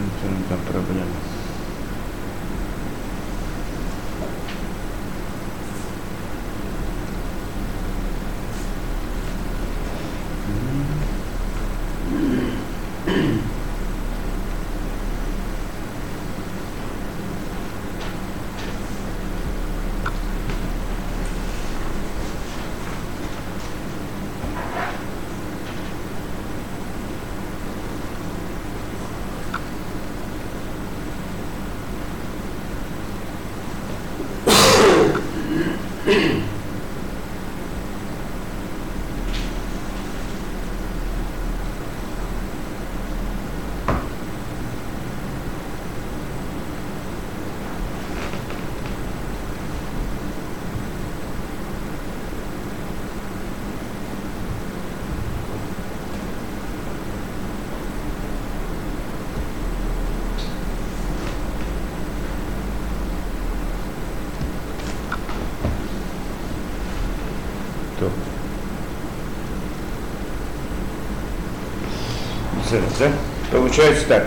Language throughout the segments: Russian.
ten, ten, ten problem. ценность, да? Получается так.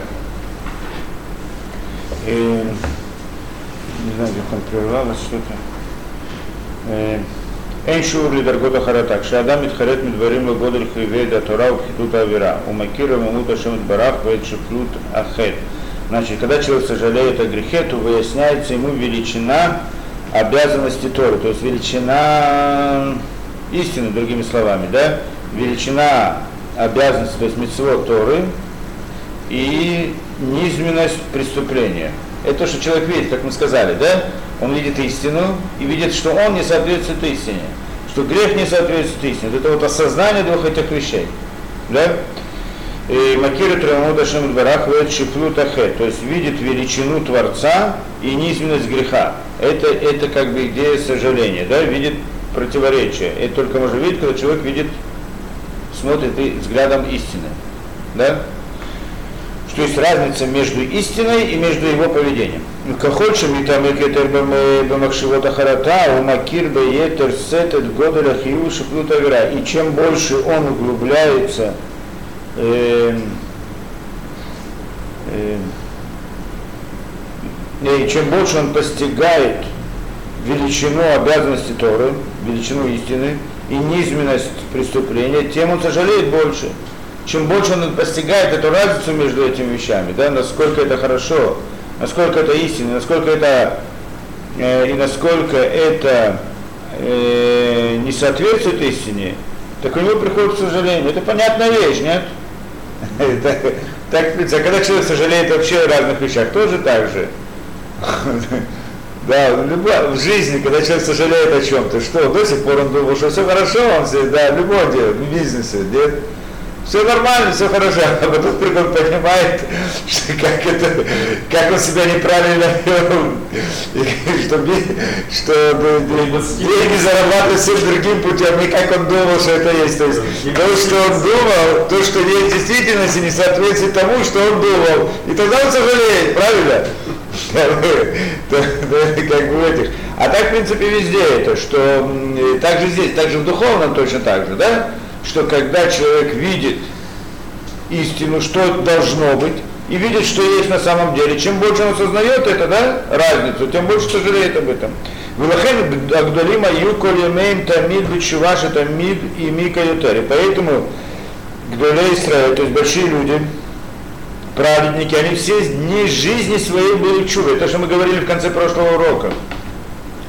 И, не знаю, где он прервалось что-то. Э, Эншур лидаргота харатак, шадам митхарет мидварим лагодаль хиведа тора ухидут авера, умакира мамута шамит барах вайчеплют ахет. Значит, когда человек сожалеет о грехе, то выясняется ему величина обязанности Торы, то есть величина истины, другими словами, да, величина обязанности, то есть митцвот Торы и низменность преступления. Это то, что человек видит, как мы сказали, да? Он видит истину и видит, что он не соответствует истине, что грех не соответствует истине. Вот это вот осознание двух этих вещей, да? И Макиру Траму Дашем Барах Шифлю Тахе, то есть видит величину Творца и низменность греха. Это, это как бы идея сожаления, да, видит противоречие. Это только можно видеть, когда человек видит, смотрит и взглядом истины. Да? Что есть разница между истиной и между его поведением. Кахольше митам кетер бамакшивота харата, у макир беетер сетет годеля хию шиплута вера. И чем больше он углубляется э, э, и чем больше он постигает величину обязанности Торы, величину истины и низменность преступления, тем он сожалеет больше. Чем больше он постигает эту разницу между этими вещами, да, насколько это хорошо, насколько это истина, насколько это э, и насколько это э, не соответствует истине, так у него приходит сожаление. Это понятная вещь, нет? Так, когда человек сожалеет вообще о разных вещах, тоже так же. Да, в жизни, когда человек сожалеет о чем-то, что до сих пор он думал, что все хорошо, он все, да, в любом деле, в бизнесе, нет, все нормально, все хорошо, а потом вдруг он понимает, что как это, как он себя неправильно вел, что, что деньги зарабатывать всем другим путем, не как он думал, что это есть. То есть то, что он думал, то, что есть в действительности, не соответствует тому, что он думал. И тогда он сожалеет, правильно? Как бы этих. А так, в принципе, везде это, что также здесь, также в духовном точно так же, да? Что когда человек видит истину, что должно быть, и видит, что есть на самом деле, чем больше он осознает это, да, разницу, тем больше сожалеет об этом. Вилахен Агдалима Юколемейм Тамид Бичуваш это Мид и Мика. Поэтому Гдолей Израиля, то есть большие люди, праведники, они все дни жизни своей были чувы. Это что мы говорили в конце прошлого урока.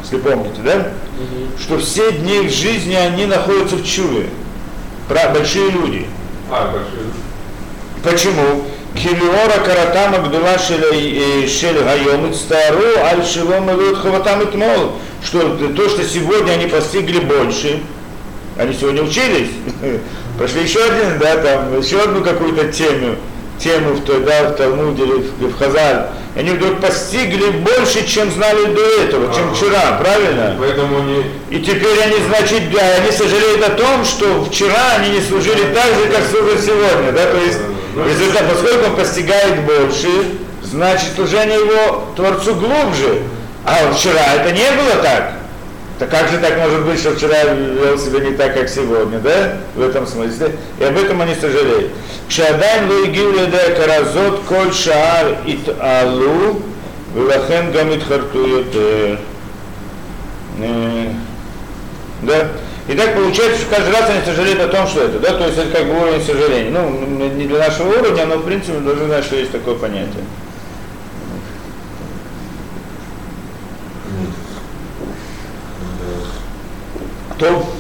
Если помните, да? Угу. Что все дни их жизни они находятся в чуве. Про, большие люди. А, большие. Почему? Килиора каратама гдула шель гайом стару аль шилом хаватам итмол. Что то, что сегодня они постигли больше, они сегодня учились, прошли еще один, да, там, еще одну какую-то тему, тему в, той, да, в Талмуде или в, Хазаль, они вдруг постигли больше, чем знали до этого, чем ага. вчера, правильно? Поэтому они... И теперь они, значит, они сожалеют о том, что вчера они не служили так же, как служат сегодня, да, то есть ну, результат, поскольку он постигает больше, значит, служение его Творцу глубже, а вчера это не было так. Так как же так может быть, что вчера вел себя не так, как сегодня, да? В этом смысле. И об этом они сожалеют. Кшадан луигиледе каразот коль шаар ит алу влахен гамит хартуют. Э, да? И так получается, что каждый раз они сожалеют о том, что это, да, то есть это как бы уровень сожаления. Ну, не для нашего уровня, но в принципе должны знать, что есть такое понятие. Кто?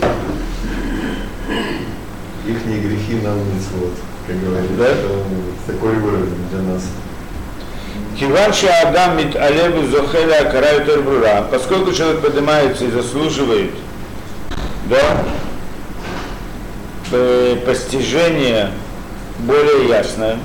Их не грехи нам не свод, как говорится. Да? Это такой уровень для нас. כיוון שהאדם מתעלה וזוכה להכרה יותר ברורה, поскольку человек поднимается и заслуживает да, постижение более ясное,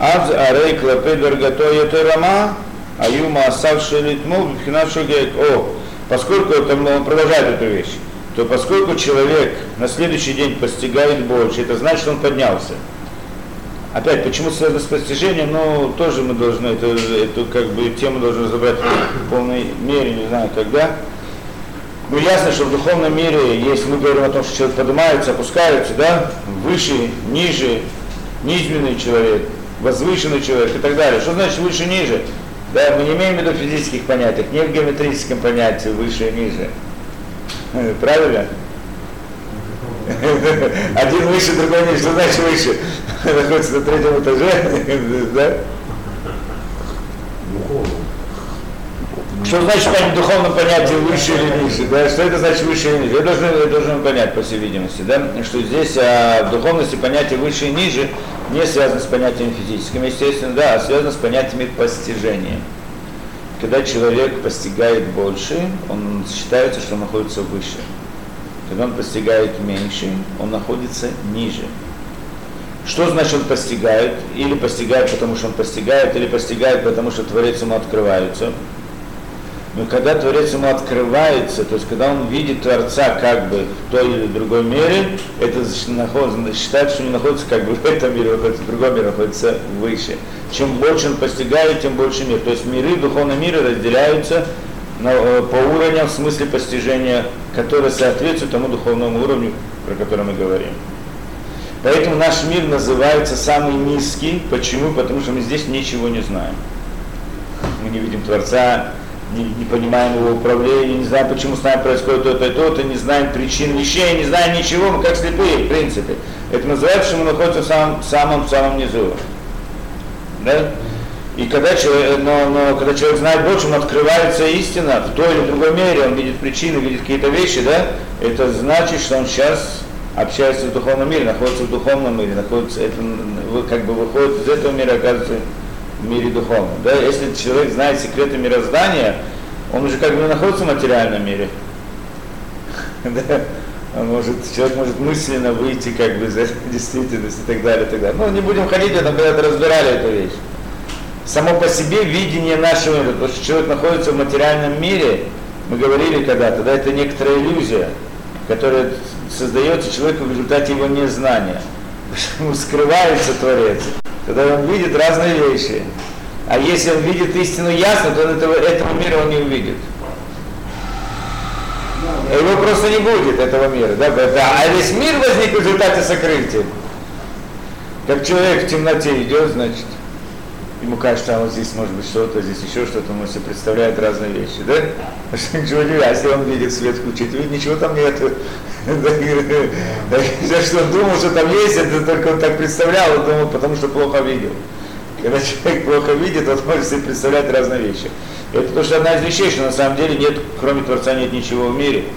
אז הרי כלפי דרגתו יותר רמה, היו מעשיו של אתמול מבחינת שוגג. О, поскольку это, он продолжает эту вещь, то поскольку человек на следующий день постигает больше, это значит, что он поднялся. Опять, почему связано с постижением, ну, тоже мы должны, это, эту как бы тему должны разобрать в полной мере, не знаю когда. Ну, ясно, что в духовном мире, если мы говорим о том, что человек поднимается, опускается, да, выше, ниже, низменный человек, возвышенный человек и так далее. Что значит выше, ниже? Да, мы не имеем в виду физических понятиях, не в геометрическом понятии выше и ниже. Правильно? Один выше, другой ниже. Значит выше? Находится на третьем этаже, да? Что значит в духовном понятии выше или ниже? Да? Что это значит выше или ниже? Я должен, я должен понять, по всей видимости, да? что здесь а, в духовности понятие выше и ниже не связано с понятиями физическими, естественно, да, а связано с понятиями постижения. Когда человек постигает больше, он считается, что он находится выше. Когда он постигает меньше, он находится ниже. Что значит он постигает? Или постигает, потому что он постигает, или постигает, потому что Творец ему открывается. Но когда Творец ему открывается, то есть когда он видит Творца как бы в той или другой мере, это считает, что не находится как бы в этом мире, находится в другом мире, находится выше. Чем больше он постигает, тем больше мир. То есть миры, духовные миры разделяются на, э, по уровням в смысле постижения, которые соответствуют тому духовному уровню, про который мы говорим. Поэтому наш мир называется самый низкий. Почему? Потому что мы здесь ничего не знаем. Мы не видим Творца, не, не понимаем его управления, не знаем, почему с нами происходит то-то и то-то, не знаем причин вещей, не знаем ничего, мы как слепые, в принципе. Это называется, что мы находимся в самом, самом, самом низу. Да? И когда человек, но, но когда человек знает больше, ему открывается истина в той или другой мере, он видит причины, видит какие-то вещи, да, это значит, что он сейчас общается в духовном мире, находится в духовном мире, находится, это как бы выходит из этого мира, оказывается в мире духовном. Да? Если человек знает секреты мироздания, он уже как бы находится в материальном мире. да? Он может, человек может мысленно выйти как бы за действительность и так далее, и так далее. Ну, не будем ходить, там когда-то разбирали эту вещь. Само по себе видение нашего мира, потому что человек находится в материальном мире, мы говорили когда-то, да, это некоторая иллюзия, которая создается человеку в результате его незнания. Скрывается Творец когда он видит разные вещи. А если он видит истину ясно, то он этого, этого мира он не увидит. Его просто не будет, этого мира. Да? А весь мир возник в результате сокрытия. Как человек в темноте идет, значит, ему кажется, а вот здесь может быть что-то, здесь еще что-то, он себе представляет разные вещи, да? Ничего не а если он видит свет включить, видит, ничего там нет. За что он думал, что там есть, это только он так представлял, он думал, потому что плохо видел. Когда человек плохо видит, он может себе представлять разные вещи. Это то, что одна из вещей, что на самом деле нет, кроме Творца нет ничего в мире.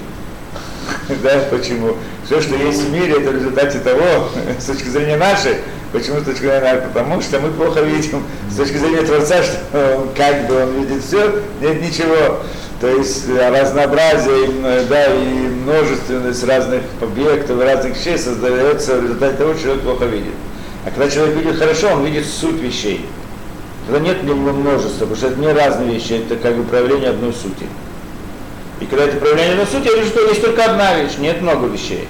Да, почему? Все, что есть в мире, это в результате того, с точки зрения нашей, почему с точки зрения нашей? Потому что мы плохо видим. С точки зрения Творца, что он, как бы он видит все, нет ничего. То есть разнообразие да, и множественность разных объектов, разных вещей создается в результате того, что человек плохо видит. А когда человек видит хорошо, он видит суть вещей. Когда нет множества, потому что это не разные вещи, это как бы проявление одной сути. И когда это проявление одной сути, я вижу, что есть только одна вещь, нет много вещей.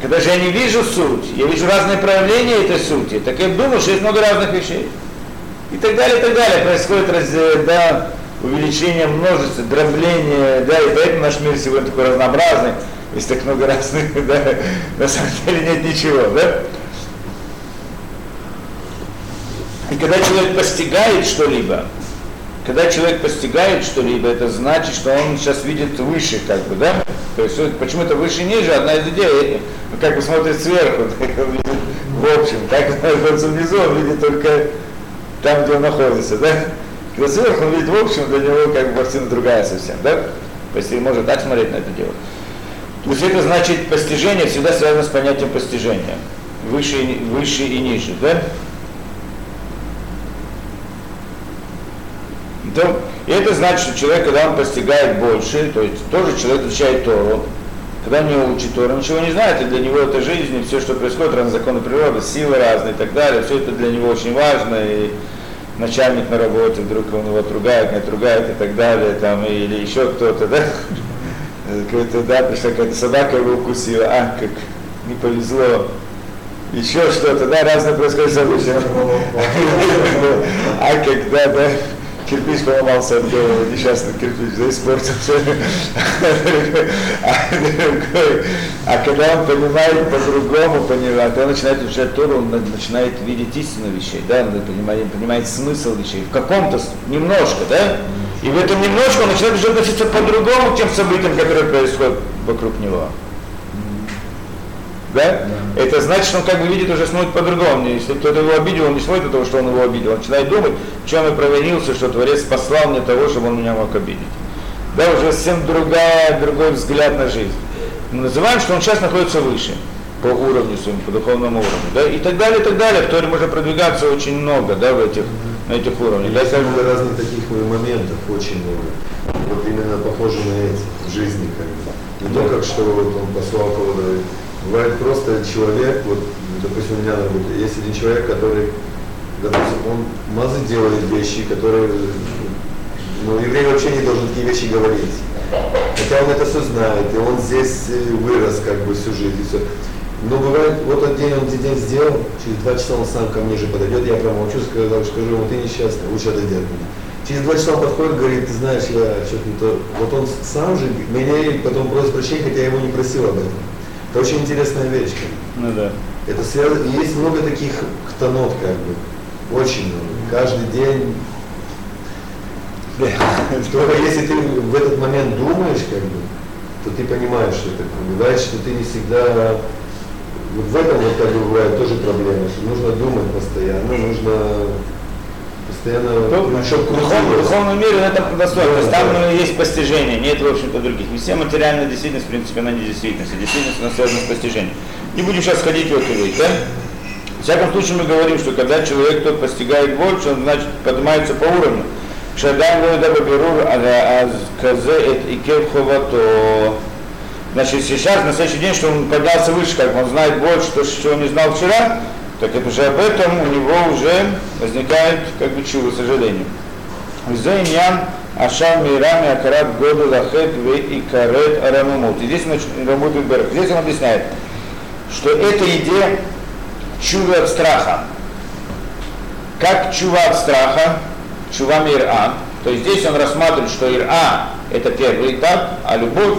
Когда же я не вижу суть, я вижу разные проявления этой сути, так я думаю, что есть много разных вещей. И так далее, и так далее. Происходит раз, э, да, увеличение множества, дробление, да, и поэтому наш мир сегодня такой разнообразный, есть так много разных, да, на самом деле нет ничего, да. И когда человек постигает что-либо, когда человек постигает что-либо, это значит, что он сейчас видит выше, как бы, да? То есть почему это выше ниже, одна из идей, как бы смотрит сверху, в общем, как находится внизу, он видит только там, где он находится, да? Когда сверху он видит в общем, для него как бы картина другая совсем, да? То есть можно так смотреть на это дело. То есть это значит постижение всегда связано с понятием постижения. Выше, выше и ниже, да? То, и это значит, что человек, когда он постигает больше, то есть тоже человек изучает Тору, когда он не учит Тору, ничего не знает, и для него это жизнь, и все, что происходит, разные законы природы, силы разные и так далее, все это для него очень важно, и начальник на работе вдруг он его отругает, не отругает и так далее, там, или еще кто-то, да, какой-то, да, пришла какая-то собака его укусила, а, как не повезло, еще что-то, да, разные происходят события. А когда, да, кирпич поломался от головы, несчастный кирпич, да, испортился. А когда он понимает по-другому, понимает, то он начинает изучать Тору, он начинает видеть истину вещей, да, он понимает, понимает смысл вещей, в каком-то, немножко, да, и в этом немножко он начинает уже относиться по-другому к тем событиям, которые происходят вокруг него да? да? Это значит, что он как бы видит уже смотрит по-другому. Если кто-то его обидел, он не смотрит на того, что он его обидел. Он начинает думать, в чем я провинился, что Творец послал мне того, чтобы он меня мог обидеть. Да, уже совсем другая, другой взгляд на жизнь. Мы называем, что он сейчас находится выше по уровню своему, по духовному уровню. Да? И так далее, и так далее. В Торе можно продвигаться очень много да, в этих, на этих уровнях. Есть да, много разных таких моментов, очень много. Вот именно похоже на эти в жизни. Как бы. Не то, как что вот он послал кого-то Бывает просто человек, вот, допустим, у меня на работе, есть один человек, который, допустим, он мазы делает вещи, которые, ну, еврей вообще не должен такие вещи говорить. Хотя он это все знает, и он здесь э, вырос как бы всю жизнь, и все. Но бывает, вот один день он день сделал, через два часа он сам ко мне же подойдет, я промолчу, сказал, скажу ему, ты несчастный, лучше отойди от меня. Через два часа он подходит, говорит, ты знаешь, я что-то не то. Вот он сам же меня потом просит прощения, хотя я его не просил об этом. Это очень интересная вещь. Ну да. Это связано, есть много таких тонов, как бы, очень много. Каждый день только если ты в этот момент думаешь, как бы, то ты понимаешь, что это бывает, что ты не всегда вот в этом вот как бы бывает тоже проблема, что нужно думать постоянно, нужно постоянно то, чтобы в духовном мире это достойно. Да, То есть там да. Ну, есть постижение, нет, в общем-то, других. Не все материальная действительность, в принципе, она не действительность. А действительность она связана с постижением. Не будем сейчас ходить в эту вещь, да? В всяком случае мы говорим, что когда человек тот постигает больше, он значит поднимается по уровню. Шадан лойда бабирур а икев ховато. Значит, сейчас, на следующий день, что он поднялся выше, как он знает больше, то, что он не знал вчера, так это уже об этом у него уже возникает как бы чудо, сожалению. Зайнян Ашам Мирами Акарат Году Лахет В и Карет Арамумут. И здесь он работает Берег. Здесь он объясняет, что это идея чува от страха. Как чува от страха, чува Мира. То есть здесь он рассматривает, что Ира это первый этап, а любовь,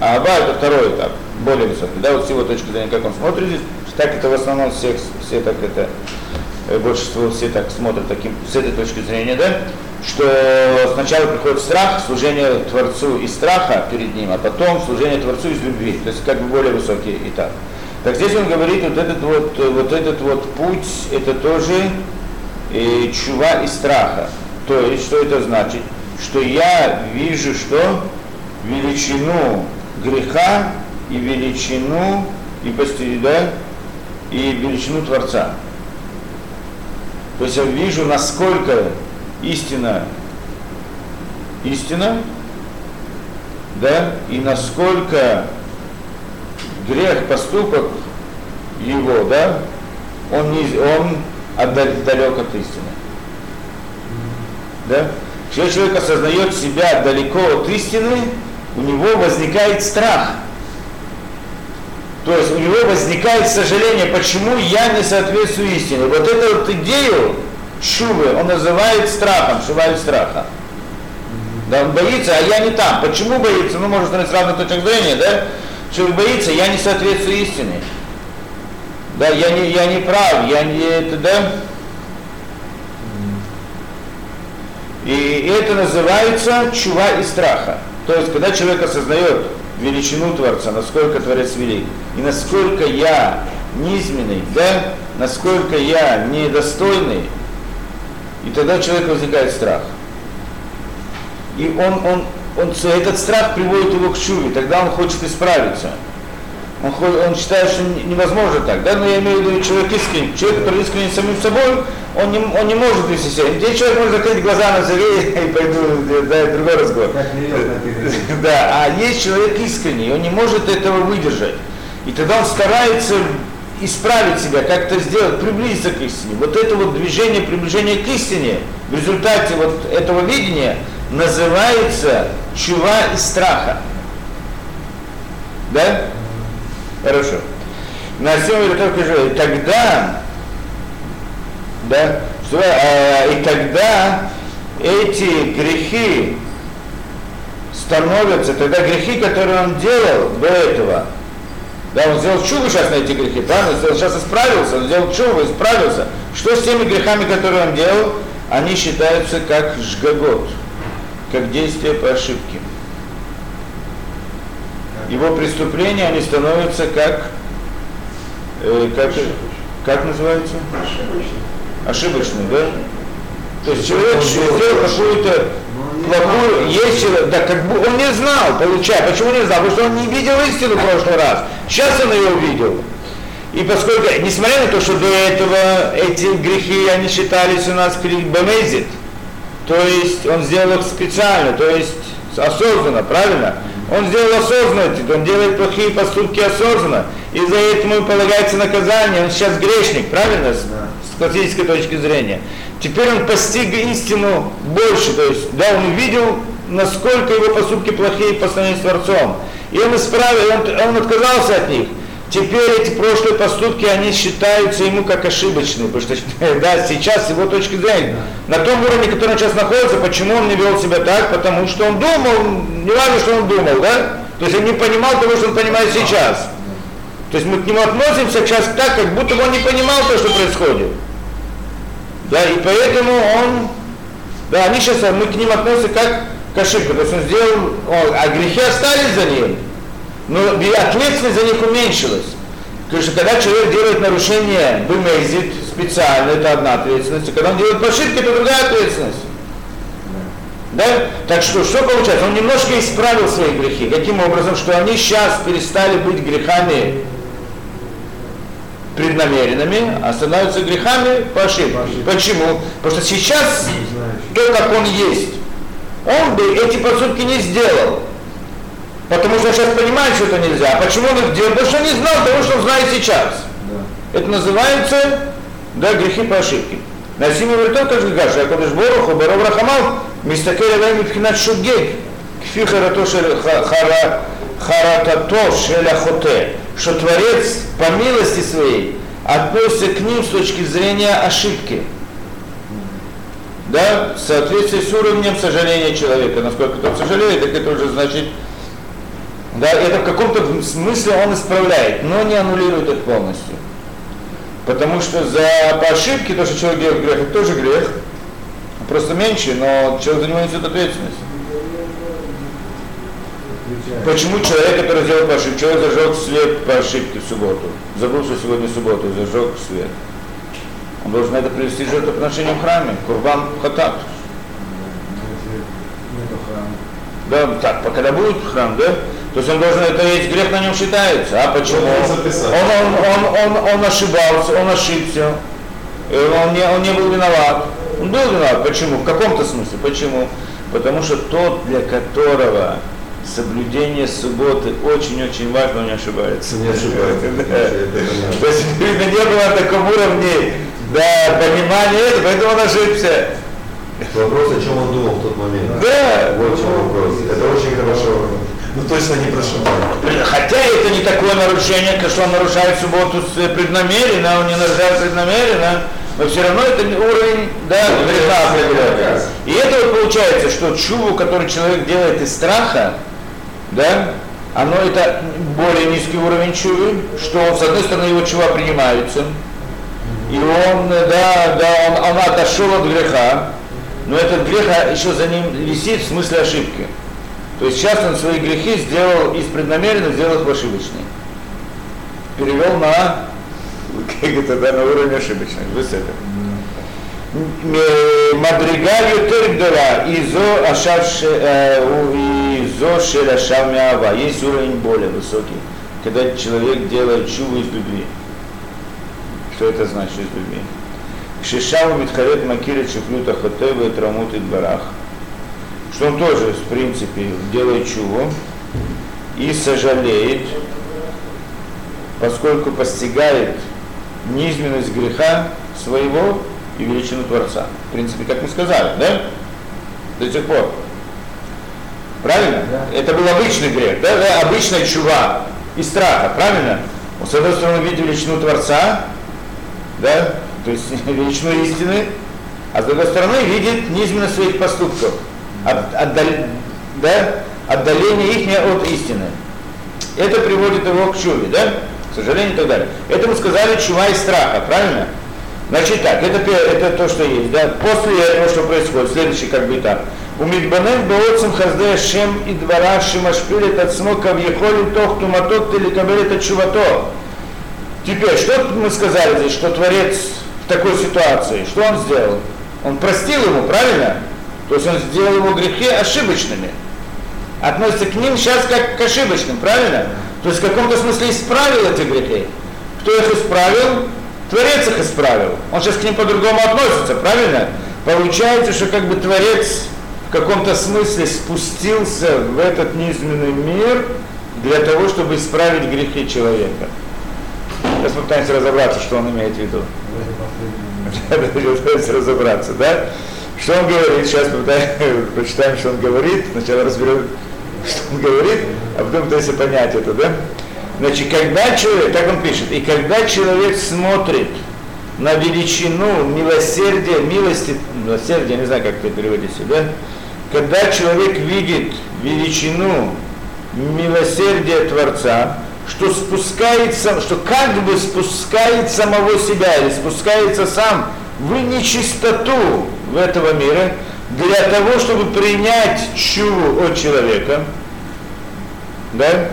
а Аба это второй этап, более высокий. Да, вот с его точки зрения, как он смотрит здесь, так это в основном все, все так это, э, большинство все так смотрят таким, с этой точки зрения, да, что сначала приходит страх, служение Творцу из страха перед ним, а потом служение Творцу из любви, то есть как бы более высокий этап. Так здесь он говорит, вот этот вот, вот этот вот путь, это тоже и э, чува из страха. То есть, что это значит? Что я вижу, что величину греха и величину и постели, да, и величину Творца. То есть я вижу, насколько истина истина, да, и насколько грех, поступок его, да, он, не, он далек от истины. Да? Когда человек осознает себя далеко от истины, у него возникает страх – то есть у него возникает сожаление, почему я не соответствую истине. Вот эту вот идею шубы он называет страхом, шувает страха. Да, он боится, а я не там. Почему боится? Ну, смотреть с разных точек зрения, да? Что боится, я не соответствую истине. Да, я не, я не прав, я не это, да? И это называется чува и страха. То есть, когда человек осознает величину Творца, насколько Творец велик, и насколько я низменный, да, насколько я недостойный, и тогда у человека возникает страх. И он, он, он, этот страх приводит его к чуве, тогда он хочет исправиться. Он, он считает, что невозможно так. Да? Но я имею в виду человек искренний. Человек, который искренний самим собой, он не, он не может вести себя. Здесь человек может закрыть глаза на заре и пойду, да, это другой разговор. Да, а есть человек искренний, он не может этого выдержать. И тогда он старается исправить себя, как-то сделать, приблизиться к истине. Вот это вот движение, приближение к истине в результате вот этого видения называется чува и страха. Да? Хорошо. На всем только же тогда, да, что, а, и тогда эти грехи становятся, тогда грехи, которые он делал до этого, да, он сделал чубу сейчас на эти грехи, правильно? Он сейчас исправился, он сделал чубу, исправился. Что с теми грехами, которые он делал? Они считаются как жгагот, как действие по ошибке. Его преступления, они становятся как, э, как, как называется? Ошибочные, да? То есть человек сделал какую-то плохую, есть человек, да, как бы он не знал, получает. Почему не знал? Потому что он не видел истину в прошлый раз. Сейчас он ее увидел. И поскольку, несмотря на то, что до этого эти грехи, они считались у нас бомезит, то есть он сделал их специально, то есть осознанно, правильно? Он сделал осознанно, он делает плохие поступки осознанно, и за это ему полагается наказание, он сейчас грешник, правильно? С классической точки зрения. Теперь он постиг истину больше, то есть, да, он увидел, насколько его поступки плохие по сравнению с Творцом. И он исправил, он, он отказался от них. Теперь эти прошлые поступки, они считаются ему как ошибочные, потому что да, сейчас его точки зрения, на том уровне, который он сейчас находится, почему он не вел себя так, потому что он думал, не важно, что он думал, да? То есть он не понимал того, что он понимает сейчас. То есть мы к нему относимся сейчас так, как будто бы он не понимал то, что происходит. Да, и поэтому он, да, они сейчас, мы к ним относимся как к ошибке. То есть он сделал, он, а грехи остались за ним, но ответственность за них уменьшилась. Потому что когда человек делает нарушение, бымезит специально, это одна ответственность, а когда он делает ошибки, это другая ответственность. Да? Так что, что получается? Он немножко исправил свои грехи. Каким образом? Что они сейчас перестали быть грехами преднамеренными, а становятся грехами по ошибке. Почему? Потому что сейчас то, как он есть, он бы эти поступки не сделал. Потому что сейчас понимает, что это нельзя. А почему он их делал? Потому что он не знал того, что он знает сейчас. Да. Это называется да, грехи по ошибке. Насим говорит, как же Гаша, Акадыш Бороху, Баров Рахамал, Мистакер Алайм Пхинат Шугек, Кфи Харатато Шеля Хоте что Творец по милости своей относится к ним с точки зрения ошибки. Да, в соответствии с уровнем сожаления человека. Насколько тот сожалеет, так это уже значит, да, это в каком-то смысле он исправляет, но не аннулирует их полностью. Потому что за по ошибке то, что человек делает грех, это тоже грех. Просто меньше, но человек за него несет ответственность. Почему человек, который сделал по ошибке, человек зажег свет по ошибке в субботу, забыл, что сегодня суббота, зажег свет. Он должен это привести жертвоприношение в храме, курбан хатат. Да, так, когда будет храм, да? То есть он должен, это весь грех на нем считается. А почему? Он, он, он, он, он ошибался, он ошибся. Он не, он не был виноват. Он был виноват. Почему? В каком-то смысле. Почему? Потому что тот, для которого соблюдение субботы очень-очень важно, он не ошибается. Не ошибается. То есть, видно, не было на таком уровне да, понимания этого, поэтому он ошибся. Вопрос, о чем он думал в тот момент. Да. Вот в чем вопрос. Это очень хорошо. Ну точно не прошу. Хотя это не такое нарушение, что он нарушает субботу преднамеренно, он не нарушает преднамеренно, но все равно это уровень да, греха определенный. И это вот получается, что чуву, который человек делает из страха, да, оно это более низкий уровень чувы, что с одной стороны его чува принимаются, и он, да, да, он, он отошел от греха, но этот грех а, еще за ним висит в смысле ошибки. То есть сейчас он свои грехи сделал из преднамеренно, сделал их ошибочные. Перевел на, как это, да, на уровень ошибочных, высоты. Э, Мадригаль Ютергдора Изо Ашавше э, Изо Шелашав Миава. Есть уровень более высокий, когда человек делает чуву из любви. Что это значит из любви? Шишаву Митхарет Макирит Шифлюта Хотева и Трамут Барах. Что он тоже, в принципе, делает чуву и сожалеет, поскольку постигает низменность греха своего и величину Творца. В принципе, как мы сказали, да? До сих пор. Правильно? Да. Это был обычный грех, да? да? Обычная чува и страха, правильно? С одной стороны, видит величину Творца, да? То есть величину истины, а с другой стороны, видит низменность своих поступков, от, отдал, да? отдаление их от истины. Это приводит его к чуве, да? К сожалению и так далее. Это мы сказали чува и страха, правильно? Значит так, это, это то, что есть. Да? После этого, что происходит, следующий как бы этап. У Мидбанен Боотсом Хазде Шем и Двара Шимашпилит от смока в Ехоли Тох Туматот или Кабелит Чувато. Теперь, что мы сказали здесь, что Творец такой ситуации, что он сделал? Он простил ему, правильно? То есть он сделал его грехи ошибочными. Относится к ним сейчас как к ошибочным, правильно? То есть в каком-то смысле исправил эти грехи. Кто их исправил? Творец их исправил. Он сейчас к ним по-другому относится, правильно? Получается, что как бы Творец в каком-то смысле спустился в этот низменный мир для того, чтобы исправить грехи человека. Сейчас попытаемся разобраться, что он имеет в виду. Пытаемся разобраться, да? Что он говорит? Сейчас попытаемся, прочитаем, что он говорит. Сначала разберем, что он говорит, а потом пытаемся понять это, да? Значит, когда человек, так он пишет, и когда человек смотрит на величину милосердия, милости, милосердия, не знаю, как это переводится, да? Когда человек видит величину милосердия Творца, что спускается, что как бы спускает самого себя или спускается сам в нечистоту этого мира для того, чтобы принять чуву от человека, да,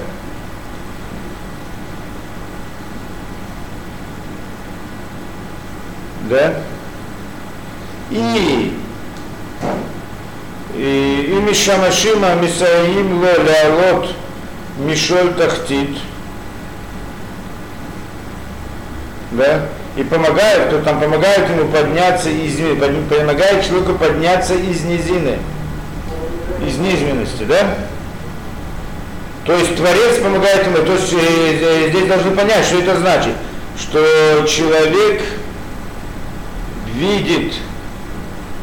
да? И и Мишамашима Мисаим Ло Леалот Мишоль Тахтит, да? И помогает, кто там помогает ему подняться из помогает человеку подняться из низины, из низменности, да? То есть Творец помогает ему, то есть э, э, здесь должны понять, что это значит, что человек видит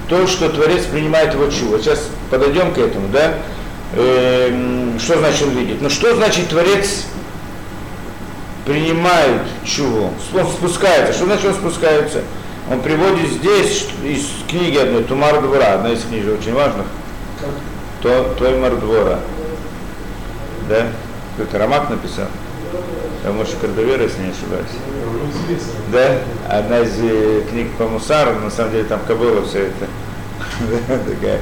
то, что Творец принимает его чува. Сейчас подойдем к этому, да? Э, что значит он видит? Ну что значит Творец принимает чуву? Он спускается. Что значит он спускается? Он приводит здесь из книги одной, Тумар Двора, одна из книг очень важных. То, Тоймар Двора. Да? Кто-то Рамак написал. А может, Кардовера, если не ошибаюсь. Да? Одна из э, книг по Мусару, на самом деле там Кабыла все это.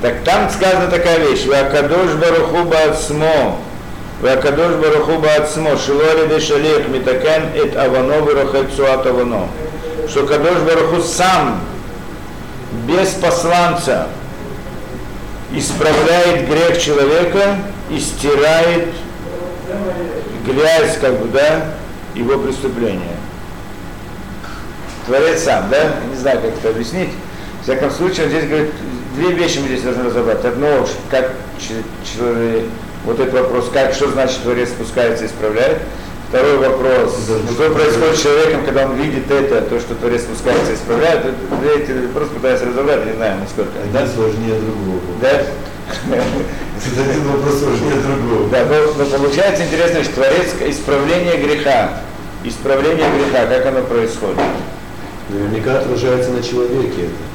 Так там сказана такая вещь. Вакадош баруху баацмо. Вакадош баруху баацмо. Шилори де шалех митакен эт авано вирохет суат авано. Что Кадош баруху сам, без посланца, исправляет грех человека и стирает грязь, как бы, да, его преступления. Творец сам, да? Не знаю, как это объяснить. В всяком случае, он здесь говорит, две вещи мы здесь должны разобрать. Одно, как человек, вот этот вопрос, как, что значит Творец спускается и исправляет. Второй вопрос, что происходит с человеком, когда он видит это, то, что Творец спускается и исправляет, это, эти просто пытаюсь разобрать, не знаю, насколько. Один сложнее другого. Да? Один вопрос сложнее другого. Да, но, получается интересно, что Творец исправление греха, исправление греха, как оно происходит? Наверняка отражается на человеке это.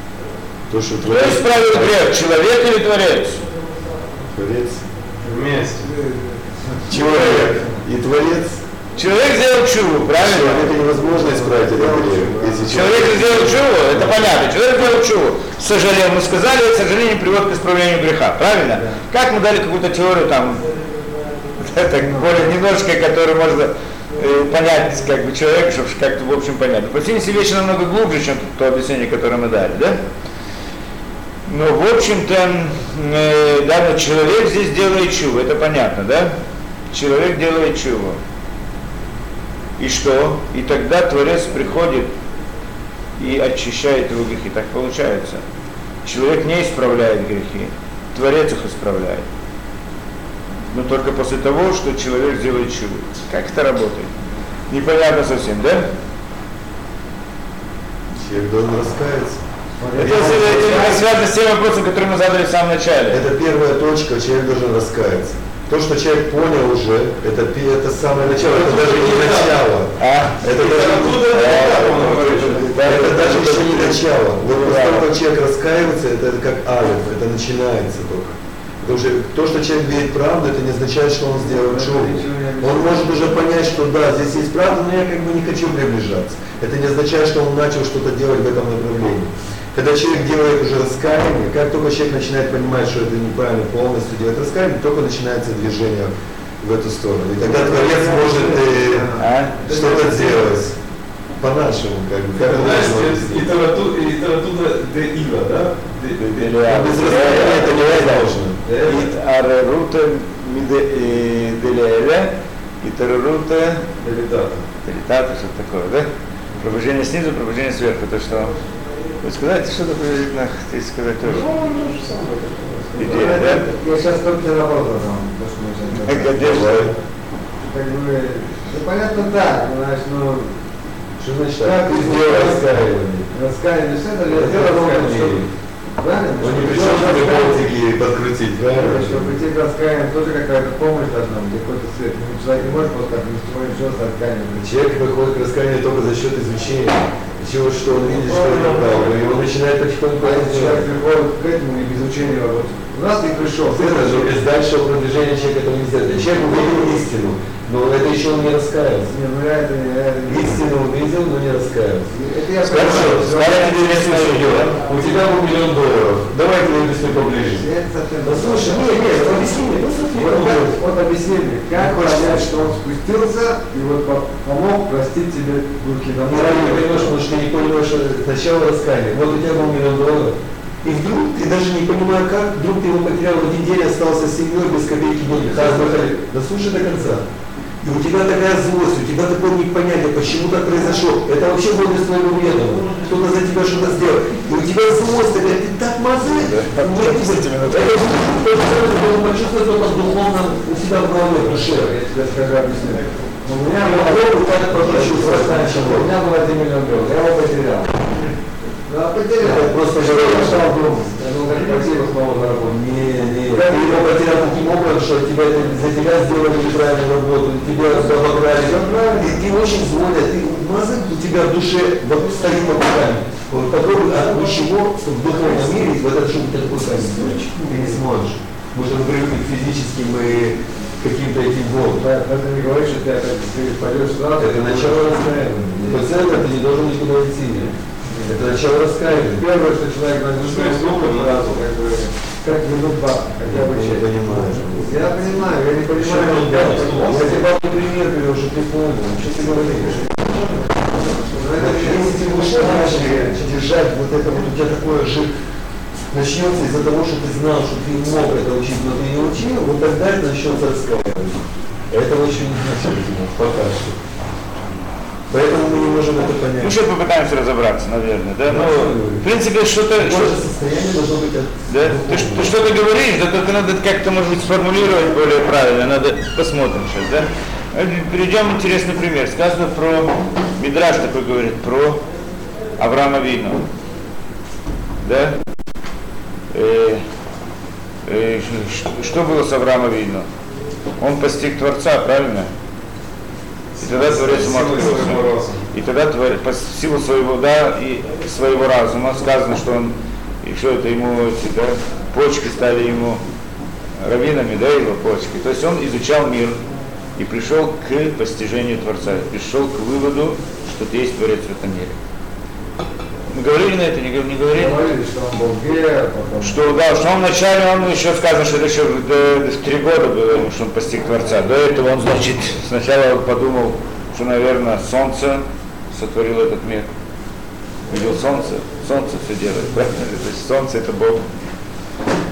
То, что Кто исправил грех, человек или Творец? Творец. Вместе. Человек и Творец. Человек сделал чуву, правильно? Человека невозможно исправить этот грех. Если Человек сделал чуву, это понятно. Человек сделал чуву. Сожалел, мы сказали, сожаление приводит к исправлению греха, правильно? Как мы дали какую-то теорию там, это более немножко, которую можно э, понять как бы человека, чтобы как-то в общем понять. По всей вещи намного глубже, чем то объяснение, которое мы дали, да? Но в общем-то, э, да, но человек здесь делает чуву, это понятно, да? Человек делает чуву. И что? И тогда Творец приходит и очищает его грехи. Так получается. Человек не исправляет грехи, Творец их исправляет. Но только после того, что человек сделает чудо. Как это работает? Непонятно совсем, да? Человек должен раскаяться. Это, это, это связано с тем вопросом, который мы задали в самом начале. Это первая точка, человек должен раскаяться. То, что человек понял уже, это, это самое начало, это даже не начало. А? Это даже, это даже еще не начало. Вот после того, человек раскаивается, это как алиф, это начинается только. Потому что то, что человек верит в правду, это не означает, что он сделал чуву. Он может уже понять, что да, здесь есть правда, но я как бы не хочу приближаться. Это не означает, что он начал что-то делать в этом направлении. Когда человек делает уже раскаяние, как только человек начинает понимать, что это неправильно полностью делать раскаяние, только начинается движение в эту сторону. И тогда Творец может э, А? что-то сделать по-нашему, как бы. Как он может И литература де Ива, да? Но без раскаяния это невозможно. Ит арерута делеля, и тарерута Делитата. Телетата, что такое, да? Пробуждение снизу, пробуждение сверху. То что вы сказать, что-то приблизительно хотите сказать тоже. Идея, да? Я сейчас только наоборот задам, то, что мы сейчас говорим. Конечно. Как бы, ну понятно так, знаешь, ну, Что значит Как так? Ты ты сделал сделал раскаивание. раскаяние, все это я раскаяние. чтобы, правильно? Он не пришел, чтобы болтики подкрутить, правильно? Чтобы прийти к раскаянию, тоже какая-то помощь должна быть, какой-то свет. Ну, человек не может просто так ни с чего ничего с раскаянием. Человек приходит к раскаянию только за счет изучения. Чего, что он видит, что это правда. И он начинает потихоньку А это если человек делать. приходит к этому и без учения, вот, у нас не пришел, Это же без дальшего продвижения человек этого не сделает. Человек увидел истину, но это еще он не раскаялся. Не, ну я это, я это. Истину увидел, но не раскаялся. Это я Хорошо, скажите интересное видео. У тебя был миллион долларов. Давай ты объясни поближе. Да слушай, не, не, ну объясни мне, ну Вот, вот, объясни мне, как понять, что он спустился и вот по- помог простить тебе руки Ну, правильно понимаешь, потому что ты не понимаешь что начало раскаяния. Вот у тебя был миллион долларов, и вдруг, ты даже не понимая как, вдруг ты его потерял в один день, остался с семьей без копейки денег. Да слушай до конца. И у тебя такая злость, у тебя такое непонятие, почему так произошло. Это вообще было без твоего ведома. Кто-то за тебя что-то сделал. И у тебя злость такая, ты так мазы. Да, действительно, это должен почувствовать только духовно у себя в голове, в душе. Я тебе скажу, объясню. У меня было, так у меня было 1 миллион долларов, я его потерял. Да, потерял. Просто же- как красиво снова заработать. Не, не, ты его потерял таким образом, что тебя, за тебя сделали неправильную работу, тебя обокрали. Ты, ты очень злой, ты мазы у тебя в душе вот стоит под руками. Вот попробуй, а ничего в духовном мире, в этот шум ты такой ты не сможешь. Может, мы привыкли к физическим и каким-то этим волнам. Да, это не говорит, что ты опять пойдешь сразу. Это начало. Пациент ты не должен никуда идти. Это начало раскаивания. Первое, что человек начнет думать сразу, как бы, как вернуть бабки, хотя бы часть. понимаешь. Я понимаю, я не понимаю, Я это. тебе бабу пример привел, что ты понял. Что ты говоришь? Если ты будешь дальше держать вот это вот у тебя такое же начнется из-за того, что ты знал, что ты мог это учить, но ты не учил, вот тогда это начнется раскаивание. Этого еще не значительно, пока что. Поэтому мы не можем это Ну, понять. сейчас попытаемся разобраться, наверное, да? Ну, в принципе, что-то... Что- состояние должно быть от Да? Ты, ты что-то говоришь, да только надо как-то, может быть, сформулировать более правильно. Надо посмотрим сейчас, да? Э, Перейдем интересный пример. Сказано про Мидраш такой говорит, про Авраама Вину. Да? Э, э, что было с Авраамом Вину? Он постиг Творца, правильно? И тогда Творец ему открылся. И тогда твор- по силу своего, да, и своего разума сказано, что он, и что это ему, эти, да, почки стали ему раввинами, да, его почки. То есть он изучал мир и пришел к постижению Творца, пришел к выводу, что есть Творец в этом мире. Мы говорили на это, не, не говорили? Говорили, что он был гер, потом... Что, да, что он вначале, он еще сказано, что это еще до, три года было что он постиг Творца. До этого он, значит, сначала подумал, что, наверное, солнце сотворило этот мир. Видел солнце, солнце все делает, правильно? То есть солнце это Бог.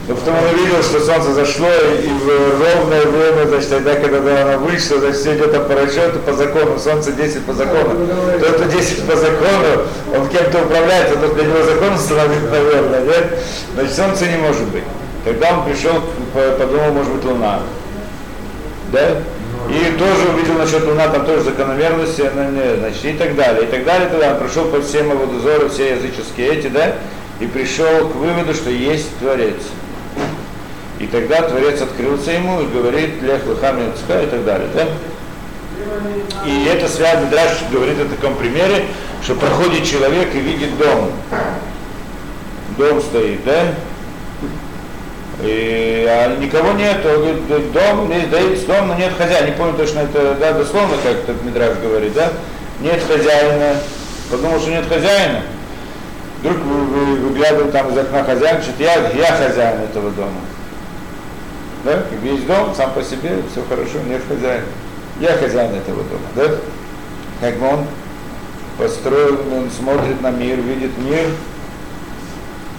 Но потом он увидел, что солнце зашло, и в ровное время, значит, тогда, когда оно вышло, значит, все идет по расчету, по закону, солнце 10 по закону. Тот, кто 10 по закону, он кем-то управляет, а тот для него закон установит, наверное, нет? Значит, солнце не может быть. Когда он пришел, подумал, может быть, луна. Да? И тоже увидел насчет Луна, там тоже закономерности, она значит, и так далее, и так далее, тогда он прошел по всем его дозору, все языческие эти, да, и пришел к выводу, что есть Творец. И тогда Творец открылся ему и говорит, Лех Лыхам и так далее, да? И это связано, Драш говорит о таком примере, что проходит человек и видит дом. Дом стоит, да? И, а никого нет, он говорит, дом, есть, да есть дом, но нет хозяина. Не помню точно это, да, дословно, как этот Мидраж говорит, да? Нет хозяина. Подумал, что нет хозяина. Вдруг вы, вы, выглядывает там из окна хозяин, что я, я хозяин этого дома. Да? Весь дом сам по себе, все хорошо, нет хозяина. Я хозяин этого дома, да? Как бы он построил, он смотрит на мир, видит мир,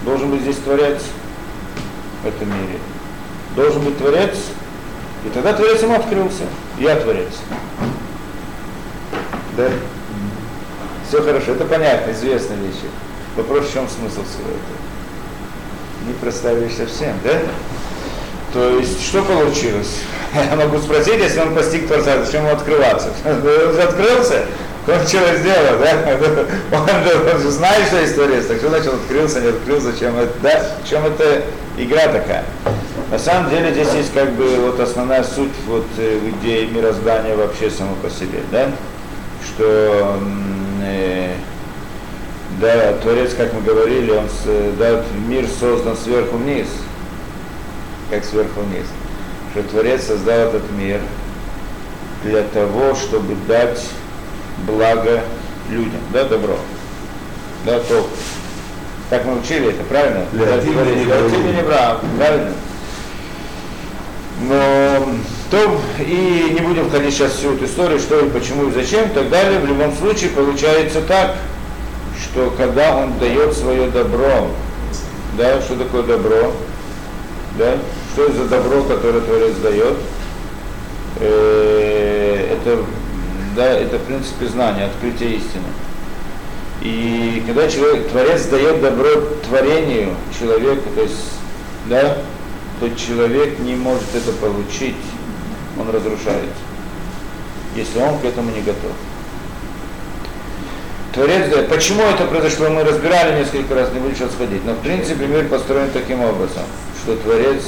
должен быть здесь творец в этом мире. Должен быть Творец, и тогда Творец ему открылся. Я Творец. Да? Все хорошо, это понятно, известные вещи. Вопрос, в чем смысл всего этого? Не проставишь совсем, да? То есть, что получилось? Я могу спросить, если он постиг Творца, зачем ему открываться? Он же открылся, он что сделал, да? Он же, он же знает, что есть Творец, так что значит открылся, не открылся, зачем это, да? Чем это игра такая? На самом деле здесь есть как бы вот основная суть вот э, в идее мироздания вообще само по себе, да? Что э, да, Творец, как мы говорили, он да, мир создан сверху вниз, как сверху вниз. Что Творец создал этот мир для того, чтобы дать благо людям, да, добро, да, то. Так мы учили это, правильно? Для не правильно? Но то и не будем входить сейчас всю эту историю, что и почему и зачем, и так далее. В любом случае получается так, что когда он дает свое добро, да, что такое добро, да, что это за добро, которое Творец дает, Э, это, да, это в принципе знание, открытие истины. И когда человек, Творец дает добро творению человеку, то есть, да, то человек не может это получить, он разрушается, если он к этому не готов. Творец дает. Почему это произошло, мы разбирали несколько раз, не буду сейчас. Но в принципе мир построен таким образом, что Творец,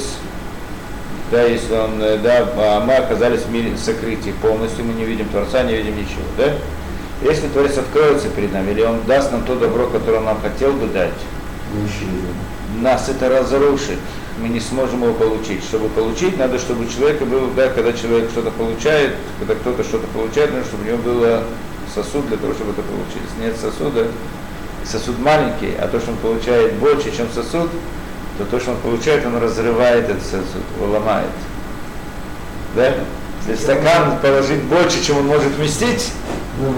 да, если он, э, да, а мы оказались в мире сокрытии полностью, мы не видим Творца, не видим ничего, да? Если Творец откроется перед нами, или Он даст нам то добро, которое Он нам хотел бы дать, нас это разрушит, мы не сможем его получить. Чтобы получить, надо, чтобы у человека был, да, когда человек что-то получает, когда кто-то что-то получает, надо, чтобы у него был сосуд для того, чтобы это получить. Если нет сосуда, сосуд маленький, а то, что он получает больше, чем сосуд, то то, что он получает, он разрывает этот сосуд, его ломает. Да? Если стакан положить больше, чем он может вместить, Ну,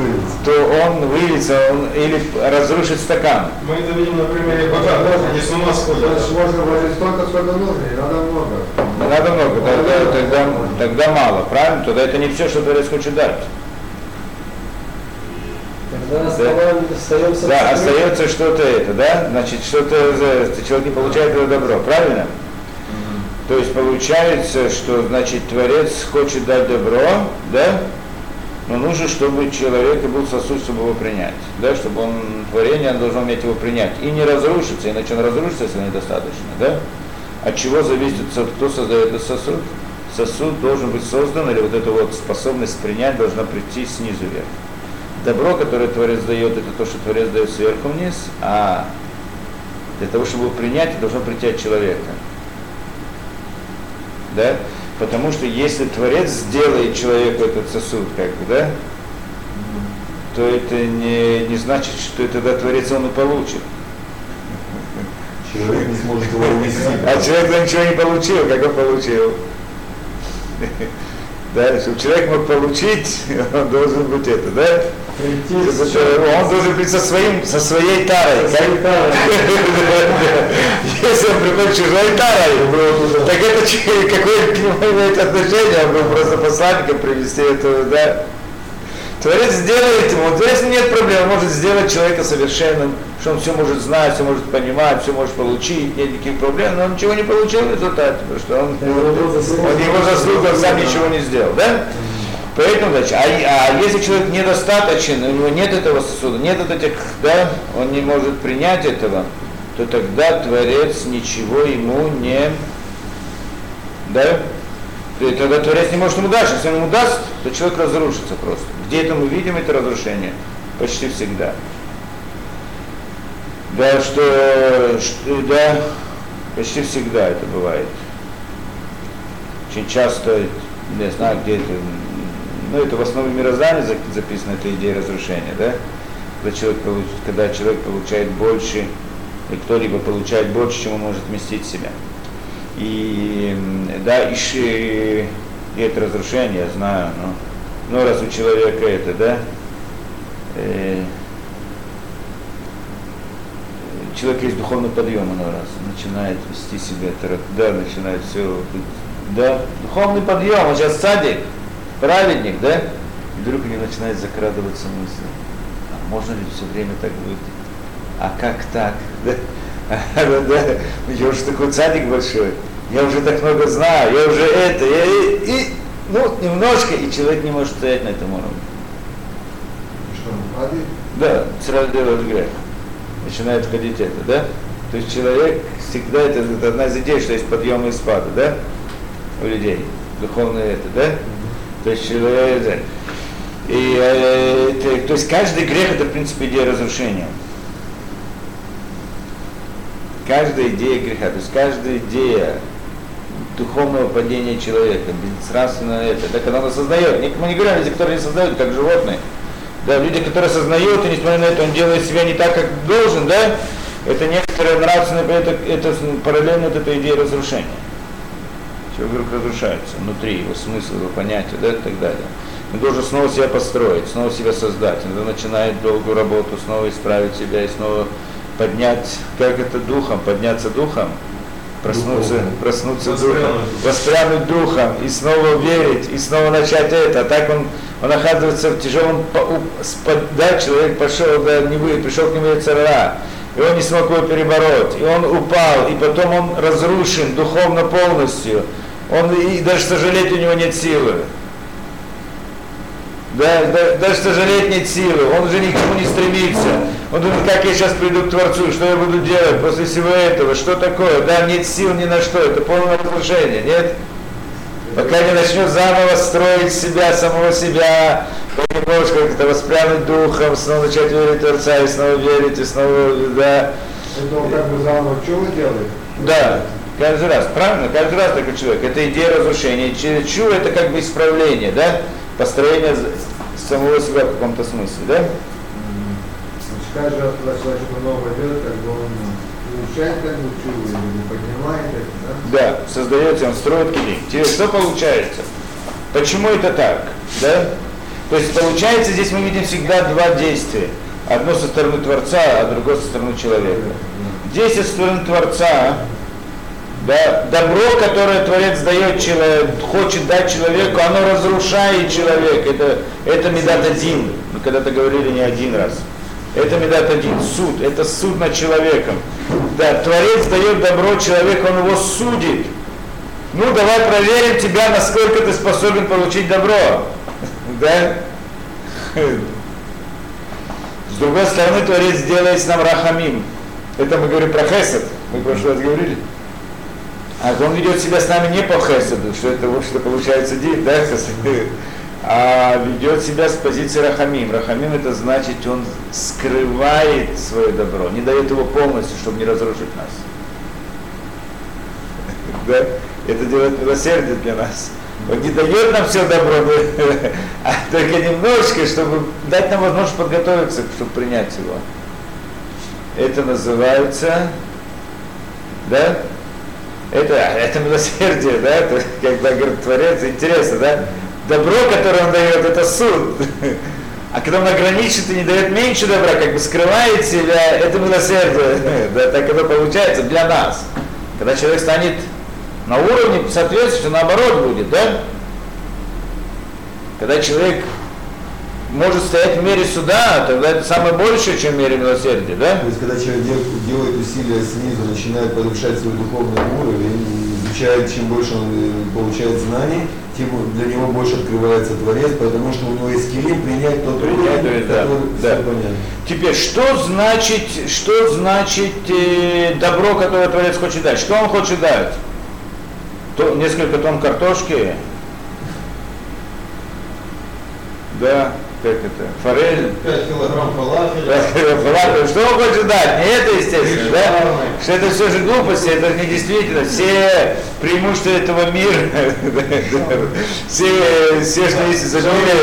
то он выльется он, или разрушит стакан. Мы это видим на примере богатых, они с ума сходят. Можно вложить столько, сколько нужно, не надо много. Не надо много, тогда, тогда, тогда мало, правильно? Тогда это не все, что Творец хочет дать. Да, в сокрытии. остается что-то это, да? Значит, что-то человек не получает это добро, правильно? То есть получается, что значит Творец хочет дать добро, да? Но нужно, чтобы человек был сосуд, чтобы его принять. Да, чтобы он творение он должен уметь его принять. И не разрушиться, иначе он разрушится, если недостаточно. Да? От чего зависит, кто создает этот сосуд? Сосуд должен быть создан, или вот эта вот способность принять должна прийти снизу вверх. Добро, которое Творец дает, это то, что Творец дает сверху вниз, а для того, чтобы его принять, должно прийти от человека. Да? Потому что если Творец сделает человеку этот сосуд, как бы, да, то это не, не значит, что тогда Творец он и получит. Человек не сможет его увести. А человек ничего не получил, как он получил. Да, чтобы человек мог получить, он должен быть это, да? Прийти Он должен быть со, своим, со своей тарой. Со своей тарой. Если он приходит чужой тарой, так это какое к нему имеет отношение? Он был просто посланником привести этого, да? Творец сделает ему, Творец нет проблем, он может сделать человека совершенным, что он все может знать, все может понимать, все может получить, нет никаких проблем, но он ничего не получил в результате, потому что он, он его заслуга, сам ничего не сделал, да? Поэтому, значит, а, а если человек недостаточен, у него нет этого сосуда, нет вот этих, да, он не может принять этого, то тогда Творец ничего ему не, да, и тогда Творец не может ему дать, если он ему даст, то человек разрушится просто. Где это мы видим это разрушение? Почти всегда. Да, что, что да, почти всегда это бывает. Очень часто, не знаю, где это, ну это в основе мироздания за- записана эта идея разрушения, да? Когда человек, когда человек получает больше, и кто-либо получает больше, чем он может вместить в себя. И да, и, и это разрушение, я знаю, но, но раз у человека это, да, э, человек есть духовный подъем, иной раз, начинает вести себя, да, начинает все, да, духовный подъем, он сейчас садик, праведник, да, и вдруг у него начинает закрадываться мысль, а можно ли все время так быть? А как так? Да, я уже такой цадик большой, я уже так много знаю, я уже это, я, и, и, ну, немножко, и человек не может стоять на этом уровне. Что? Да, сразу делает грех. Начинает входить это, да? То есть человек всегда, это, это одна из идей, что есть подъем и спады, да? У людей. Духовное это, да? То есть человек, да. И, э, это- то есть каждый грех это, в принципе, идея разрушения. Каждая идея греха, то есть каждая идея духовного падения человека, безнравственного это, да, когда он осознает, мы не говорим о людях, которые не создают, как животные, да, люди, которые осознают, и несмотря на это, он делает себя не так, как должен, да, это некоторые нравственные, это, это параллельно от этой идеи разрушения. Человек вдруг разрушается внутри, его смысл, его понятие, да, и так далее. Он должен снова себя построить, снова себя создать. Он начинает долгую работу, снова исправить себя и снова поднять, как это духом, подняться духом, проснуться, проснуться Воспрянуть. духом, воспрянуть духом и снова верить, и снова начать это. А так он, он оказывается в тяжелом, да, человек пошел, да, не вы, пришел к нему цара, и он не смог его перебороть, и он упал, и потом он разрушен духовно полностью. Он и даже сожалеть у него нет силы. Да, да, даже сожалеть нет силы, он уже ни к чему не стремится. Он думает, как я сейчас приду к Творцу, что я буду делать после всего этого, что такое? Да, нет сил ни на что, это полное разрушение, нет? Пока не начнет заново строить себя, самого себя, понемножку как-то воспрянуть духом, снова начать верить в Творца, и снова верить, и снова, да, Это он как бы заново чего делает? да, каждый раз, правильно? Каждый раз такой человек. Это идея разрушения. Через чу это как бы исправление, да? Построение самого себя в каком-то смысле, да? Каждый раз, когда человек что-то новое делает, как бы он улучшает бы чего, или поднимает это, да? Да, создается, он строит килим. Теперь что получается? Почему это так? Да? То есть получается, здесь мы видим всегда два действия. Одно со стороны Творца, а другое со стороны человека. Действие со стороны Творца, да, добро, которое Творец дает человек, хочет дать человеку, оно разрушает человека. Это, это медат один. Мы когда-то говорили не один раз. Это медат один, суд, это суд над человеком. Да, Творец дает добро человеку, он его судит. Ну, давай проверим тебя, насколько ты способен получить добро. Да? С другой стороны, Творец делает с нам рахамим. Это мы говорим про хесед. Мы в прошлый раз говорили. А он ведет себя с нами не по хеседу, что это вот что получается дин, да, хесед? А ведет себя с позиции рахамим. Рахамим это значит, он скрывает свое добро, не дает его полностью, чтобы не разрушить нас. Да? Это делает милосердие для нас. Он не дает нам все добро, но- а только немножко, чтобы дать нам возможность подготовиться, чтобы принять его. Это называется, да? Это, это милосердие, да? Это, когда говорит Творец, интересно, да? Добро, которое он дает, это суд. А когда он ограничит и не дает меньше добра, как бы скрывает себя, это милосердие. Да, так это получается для нас. Когда человек станет на уровне соответствующего, наоборот будет, да? Когда человек может стоять в мере суда, тогда это самое большее, чем в мере милосердия, да? То есть, когда человек дел- делает усилия снизу, начинает повышать свой духовный уровень, изучает, чем больше он э, получает знаний, тем для него больше открывается Творец, потому что у него есть килим принять тот Принять, уровень, да, который да. понятно. Теперь, что значит, что значит э, добро, которое Творец хочет дать? Что он хочет дать? То, несколько тонн картошки, да, как это, форель, 5 килограмм фалафеля. Фалафель. Что он хочет дать? Не это, естественно, да? Что это все же глупости, это не действительно. Все преимущества этого мира, все, все, что есть в этом мире,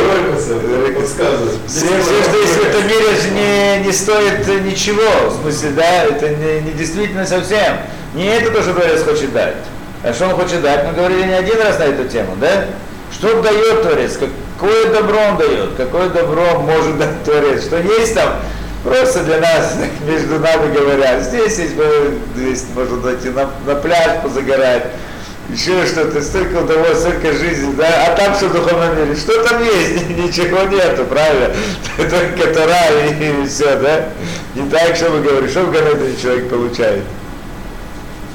все, все, что есть в этом мире, не, не стоит ничего. В смысле, да, это не, не действительно совсем. Не это то, что Творец хочет дать. А что он хочет дать? Мы говорили не один раз на эту тему, да? Что дает Творец? Какое добро он дает? Какое добро может дать Творец? Что есть там? Просто для нас, между нами говорят, здесь есть, здесь можно дойти на, на пляж позагорать, еще что-то, столько удовольствия, столько жизни, да, а там все в духовном мире, что там есть? Ничего нету, правильно? Только Тора и, все, да? Не так, что мы говорим, что в Ганедане человек получает?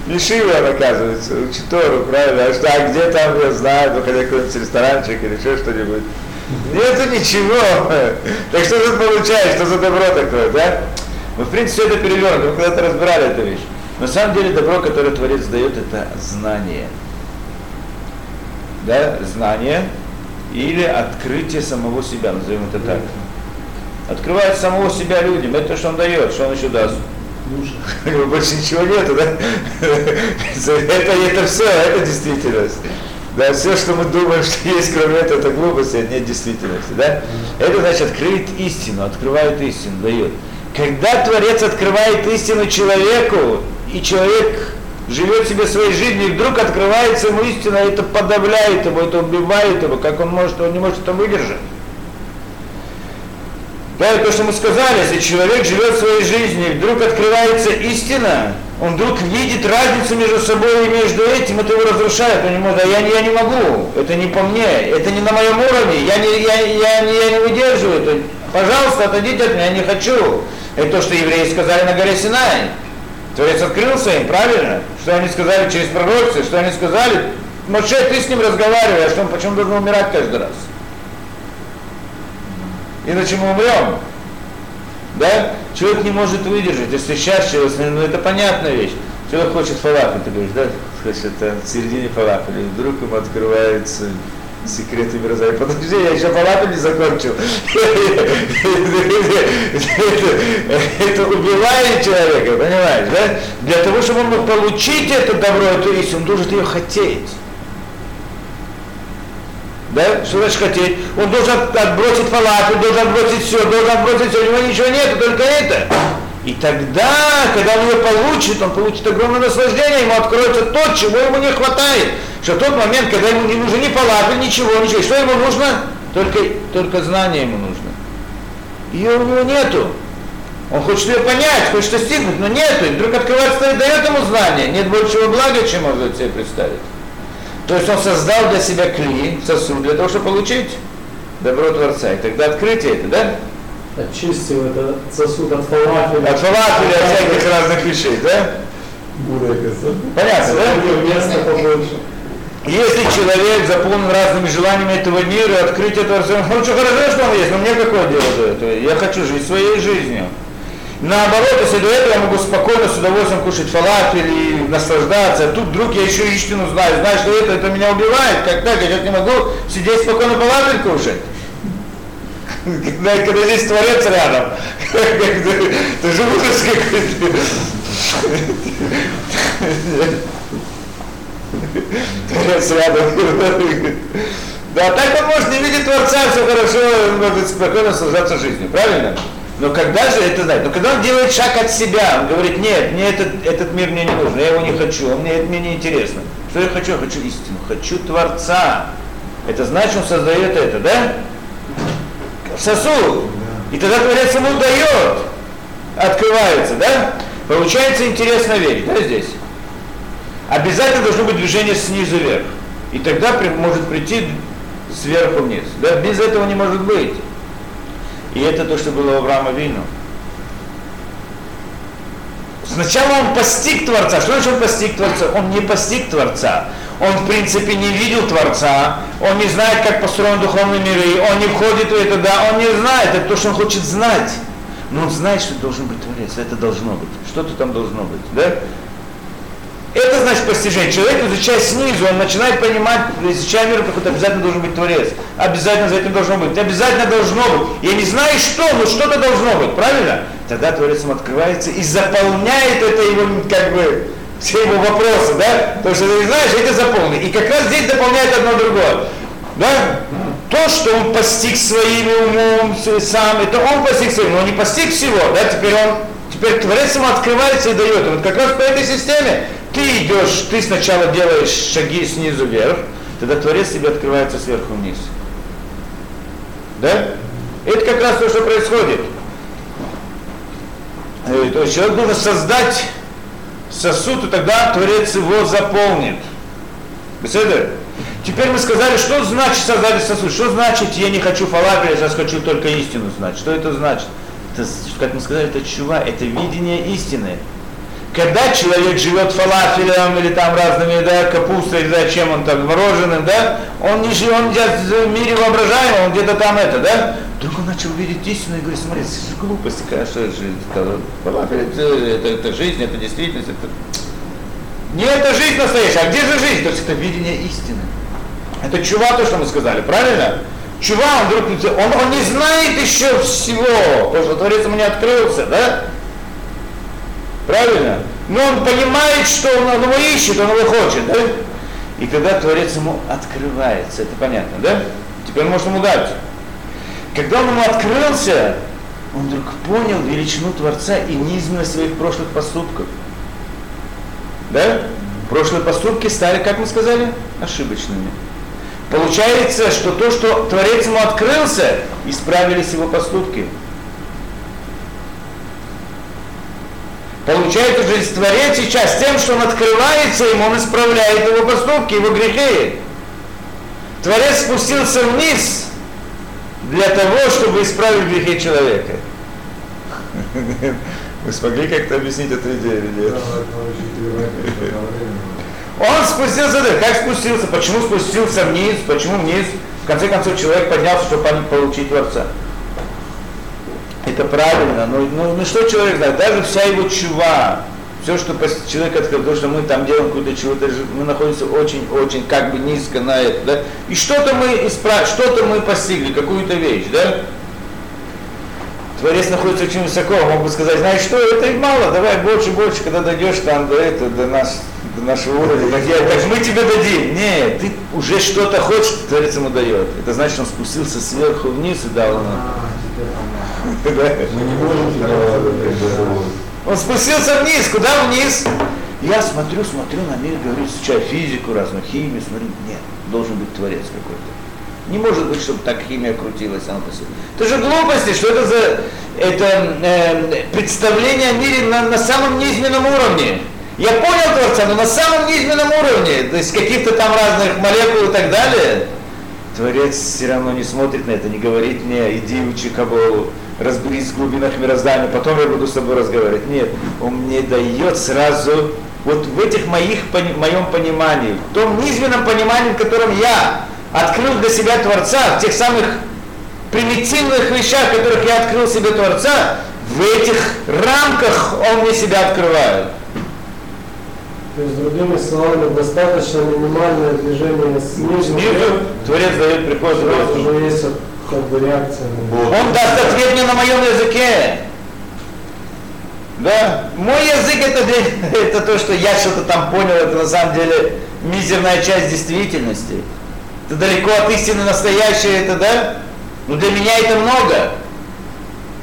Он, оказывается, учит Тору, правильно? А что, а где там, я знаю, хотя какой-нибудь ресторанчик или еще что-нибудь. Нету ничего. Так что ты получаешь, что за добро такое, да? Мы, в принципе, все это перевернуто, мы когда-то разбирали эту вещь. На самом деле добро, которое Творец дает, это знание. Да, знание или открытие самого себя, назовем это так. Открывает самого себя людям, это то, что он дает, что он еще даст. Больше ничего нету, да? Это, это все, это действительность. Да, все, что мы думаем, что есть, кроме этого, это глупость, это нет действительности, да? Это значит открыть истину, открывает истину, дает. Когда Творец открывает истину человеку, и человек живет себе своей жизнью, и вдруг открывается ему истина, это подавляет его, это убивает его, как он может, он не может это выдержать. Да, и то, что мы сказали, если человек живет своей жизнью, вдруг открывается истина, он вдруг видит разницу между собой и между этим, это его разрушает, он не может, а я, я не могу, это не по мне, это не на моем уровне, я не, я, я, не- я не выдерживаю, это, пожалуйста, отойдите от меня, я не хочу. Это то, что евреи сказали на горе Синай. Творец открылся им, правильно? Что они сказали через пророчество, что они сказали, Моше, ты с ним разговариваешь, он почему должен умирать каждый раз? Иначе мы умрем. Да? Человек не может выдержать. Если человек, ну это понятная вещь. Человек хочет фалафель, ты говоришь, да? Хочет это в середине фалафеля. И вдруг ему открываются секреты мироздания. Подожди, я еще фалафель не закончил. Это убивает человека, понимаешь, да? Для того, чтобы он мог получить это добро, эту истину, он должен ее хотеть. Да? Что значит хотеть? Он должен отбросить фалафель, должен отбросить все, должен отбросить все, у него ничего нет, только это. И тогда, когда он ее получит, он получит огромное наслаждение, ему откроется то, чего ему не хватает. Что в тот момент, когда ему не нужен ни фалафель, ничего, ничего. Что ему нужно? Только, только знание ему нужно. Ее у него нету. Он хочет ее понять, хочет достигнуть, но нету. И вдруг открывается и дает ему знание. Нет большего блага, чем можно себе представить. То есть он создал для себя кли, сосуд, для того, чтобы получить добро Творца. И тогда открытие это, да? Очистил это сосуд от фалафеля. От фалафеля, от всяких разных вещей, да? Понятно, да? Место побольше. Если человек заполнен разными желаниями этого мира, открытие Творца, ну что хорошо, что он есть, но мне какое дело до этого? Я хочу жить своей жизнью. Наоборот, если до этого я могу спокойно, с удовольствием кушать фалафель и наслаждаться, а тут вдруг я еще истину знаю, знаю, что это, это меня убивает, как так, я не могу сидеть спокойно фалафель кушать. Когда, здесь Творец рядом, это же ужас какой-то. с рядом. Да, так он может не видеть Творца, все хорошо, может спокойно наслаждаться жизнью, правильно? Но когда же это знать? Но когда он делает шаг от себя, он говорит, нет, мне этот, этот мир мне не нужен, я его не хочу, он мне, это мне не интересно. Что я хочу? Я хочу истину, хочу Творца. Это значит, он создает это, да? Сосуд. И тогда Творец ему дает, открывается, да? Получается интересно верить, да, здесь? Обязательно должно быть движение снизу вверх. И тогда при, может прийти сверху вниз. Да, без этого не может быть. И это то, что было у Авраама Вину. Сначала он постиг Творца. Что значит он постиг Творца? Он не постиг Творца. Он, в принципе, не видел Творца. Он не знает, как построен духовный мир. И он не входит в это, да. Он не знает. Это то, что он хочет знать. Но он знает, что должен быть Творец. Это должно быть. Что-то там должно быть. Да? Это значит постижение. Человек, изучая снизу, он начинает понимать, изучая мир, какой-то обязательно должен быть Творец. Обязательно за этим должно быть. Обязательно должно быть. Я не знаю что, но что-то должно быть. Правильно? Тогда Творец ему открывается и заполняет это его, как бы, все его вопросы, да? То, что ты не знаешь, это заполнит. И как раз здесь дополняет одно другое. Да? То, что он постиг своим умом сам, это он постиг своим, но он не постиг всего, да, теперь он, теперь Творец ему открывается и дает. Вот как раз по этой системе ты идешь, ты сначала делаешь шаги снизу вверх, тогда Творец тебе открывается сверху вниз. Да? Это как раз то, что происходит. Э, то есть человек должен создать сосуд, и тогда Творец его заполнит. Беседа? Теперь мы сказали, что значит создать сосуд, что значит я не хочу фалафеля, я сейчас хочу только истину знать. Что это значит? Это, как мы сказали, это чува, это видение истины когда человек живет фалафелем или там разными, да, капустой, да, чем он там, мороженым, да, он не живет, он в мире воображаемом, он где-то там это, да, вдруг он начал видеть истину и говорит, смотри, это же глупость, это жизнь, это, фалафель, это, это, это жизнь, это действительность, это... Не это жизнь настоящая, а где же жизнь? То есть это видение истины. Это чува, то, что мы сказали, правильно? Чува, он вдруг, он, он не знает еще всего, потому что Творец ему не открылся, да? Правильно? Но он понимает, что он, он его ищет, он его хочет, да? И тогда Творец ему открывается, это понятно, да? Теперь может ему дать. Когда он ему открылся, он вдруг понял величину Творца и низменность своих прошлых поступков. Да? Прошлые поступки стали, как мы сказали, ошибочными. Получается, что то, что Творец ему открылся, исправились его поступки. Получается же Творец сейчас тем, что он открывается ему, он исправляет его поступки, его грехи. Творец спустился вниз для того, чтобы исправить грехи человека. Вы смогли как-то объяснить эту идею или нет? Он спустился, да, как спустился, почему спустился вниз, почему вниз? В конце концов, человек поднялся, чтобы получить Творца это правильно, но, но, ну что человек знает, даже вся его чува, все, что человек открыл, то, что мы там делаем какую-то чего-то, мы находимся очень-очень как бы низко на это, да, и что-то мы исправили, что-то мы постигли, какую-то вещь, да, Творец находится очень высоко, мог бы сказать, знаешь что, это и мало, давай больше, больше, когда дойдешь там до этого, до, наш, до нашего уровня, так, я, так мы тебе дадим. Нет, ты уже что-то хочешь, Творец ему дает. Это значит, он спустился сверху вниз и дал ему. Мы не можем Он спустился вниз. Куда вниз? Я смотрю, смотрю на мир, говорю, изучаю физику, разную химию, смотрю, нет, должен быть творец какой-то. Не может быть, чтобы так химия крутилась сама по себе. Это же глупости, что это за это, э, представление о мире на, на самом низменном уровне. Я понял Творца, но на самом низменном уровне, то есть каких-то там разных молекул и так далее. Творец все равно не смотрит на это, не говорит мне, иди учи Кабалу, разберись в глубинах мироздания, потом я буду с тобой разговаривать. Нет, он мне дает сразу, вот в этих моих, в моем понимании, в том низменном понимании, в котором я открыл для себя Творца, в тех самых примитивных вещах, в которых я открыл себе Творца, в этих рамках он мне себя открывает. То есть, другими словами, достаточно минимальное движение снизу. Снизу Творец дает приход уже есть как бы реакция. Он даст ответ мне на моем языке. Да, мой язык это, это то, что я что-то там понял, это на самом деле мизерная часть действительности. Это далеко от истины настоящее, это да? Но для меня это много.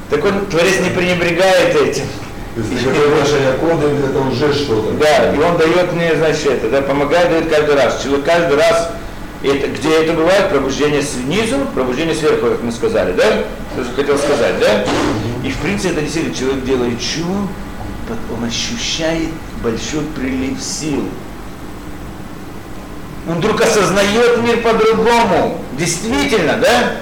Так он, Творец не пренебрегает этим. Если Оду, это уже что-то. Да, и он дает мне, значит, это, да, помогает, дает каждый раз. Человек каждый раз, это, где это бывает, пробуждение снизу, пробуждение сверху, как мы сказали, да? Что же хотел сказать, да? И в принципе это действительно человек делает чего? Он ощущает большой прилив сил. Он вдруг осознает мир по-другому. Действительно, да?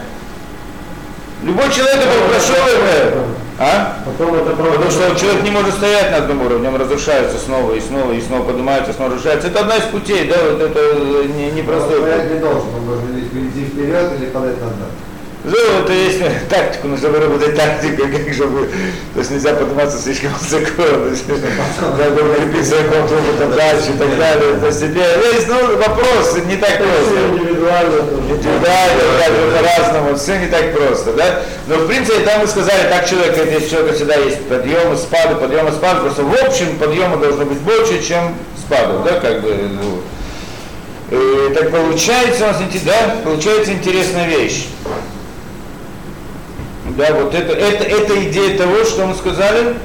Любой человек, который прошел это, а? Потом это Потому что человек не может стоять на одном уровне, он разрушается снова и снова, и снова поднимается, снова разрушается. Это одна из путей, да, вот это э, не, не путь. не должен, он должен идти вперед или подать назад. Ну, это есть тактику, нужно выработать тактику, как чтобы, то есть нельзя подниматься слишком высоко, то есть надо укрепить свой контроль потом дальше и так далее. То есть тебе, есть, ну, вопрос не так просто. индивидуально. Индивидуально, каждый по-разному, все не так просто, да? Но в принципе там мы сказали, так человек, это есть человека всегда есть подъемы, спады, подъемы, спады, просто в общем подъема должно быть больше, чем спадов, да, как бы, ну. Э, так получается, у нас, да, получается интересная вещь. Да, вот это, это, это идея того, что мы сказали,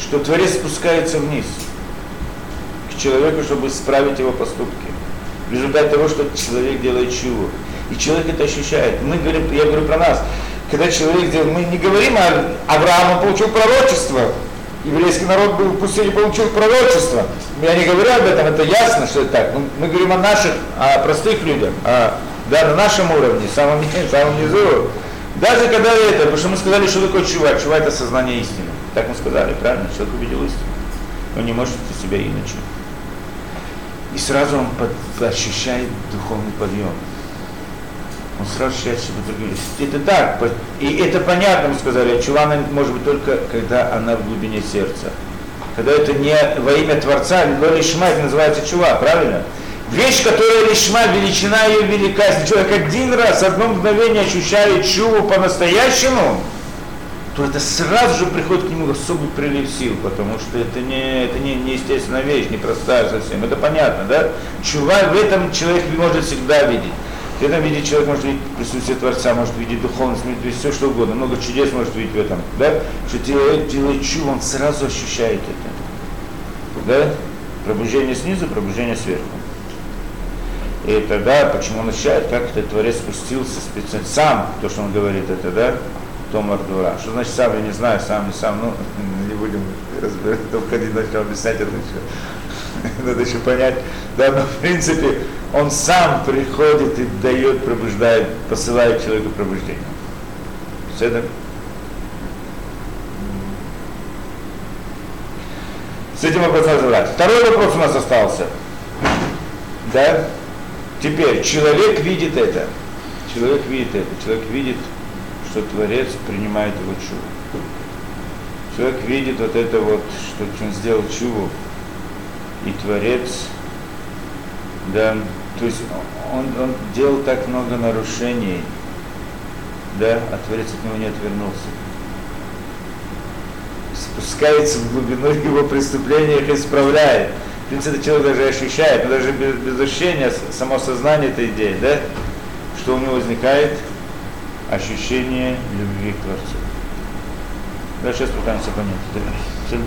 что Творец спускается вниз к человеку, чтобы исправить его поступки. В результате того, что человек делает чего. И человек это ощущает. Мы говорим, я говорю про нас. Когда человек делает, мы не говорим о Авраам, получил пророчество. Еврейский народ был в пустыне, получил пророчество. Я не говорю об этом, это ясно, что это так. Мы, мы говорим о наших, о простых людях, о, да, на нашем уровне, самом, самом низу. Даже когда это, потому что мы сказали, что такое чува. Чува это сознание истины. Так мы сказали, правильно? Человек увидел истину. Он не может вести себя иначе. И сразу он под- ощущает духовный подъем. Он сразу ощущает себя другим. Это так. И это понятно, мы сказали, а чува она может быть только, когда она в глубине сердца. Когда это не во имя Творца, но лишма, это называется чува, правильно? Вещь, которая лишма, величина ее велика. Если человек один раз, одно мгновение ощущает чуву по-настоящему, то это сразу же приходит к нему особый прилив сил, потому что это не, это не, не естественная вещь, непростая совсем. Это понятно, да? Чува в этом человек может всегда видеть. В этом виде человек может видеть присутствие Творца, может видеть духовность, может видеть все что угодно, много чудес может видеть в этом, да? Что делает, делает чуву, он сразу ощущает это. Да? Пробуждение снизу, пробуждение сверху. И тогда, почему он ощущает, как этот Творец спустился специально, сам, то, что он говорит, это, да, Томар Дура. Что значит сам, я не знаю, сам, не сам, ну, не будем разбирать, только ходить начнем объяснять это еще. Надо еще понять. Да, но в принципе, он сам приходит и дает, пробуждает, посылает человеку пробуждение. Все это? С этим вопрос разобрать. Второй вопрос у нас остался. Да? Теперь, человек видит это. Человек видит это. Человек видит, что Творец принимает его чуву. Человек видит вот это вот, что он сделал чуву, и Творец, да, то есть он, он делал так много нарушений, да, а Творец от него не отвернулся. Спускается в глубину его преступления, их исправляет. Принципе, это человек даже ощущает, но даже без, без ощущения, само сознание этой идеи, да, что у него возникает ощущение любви к Творцу. Да, сейчас пытаемся понять.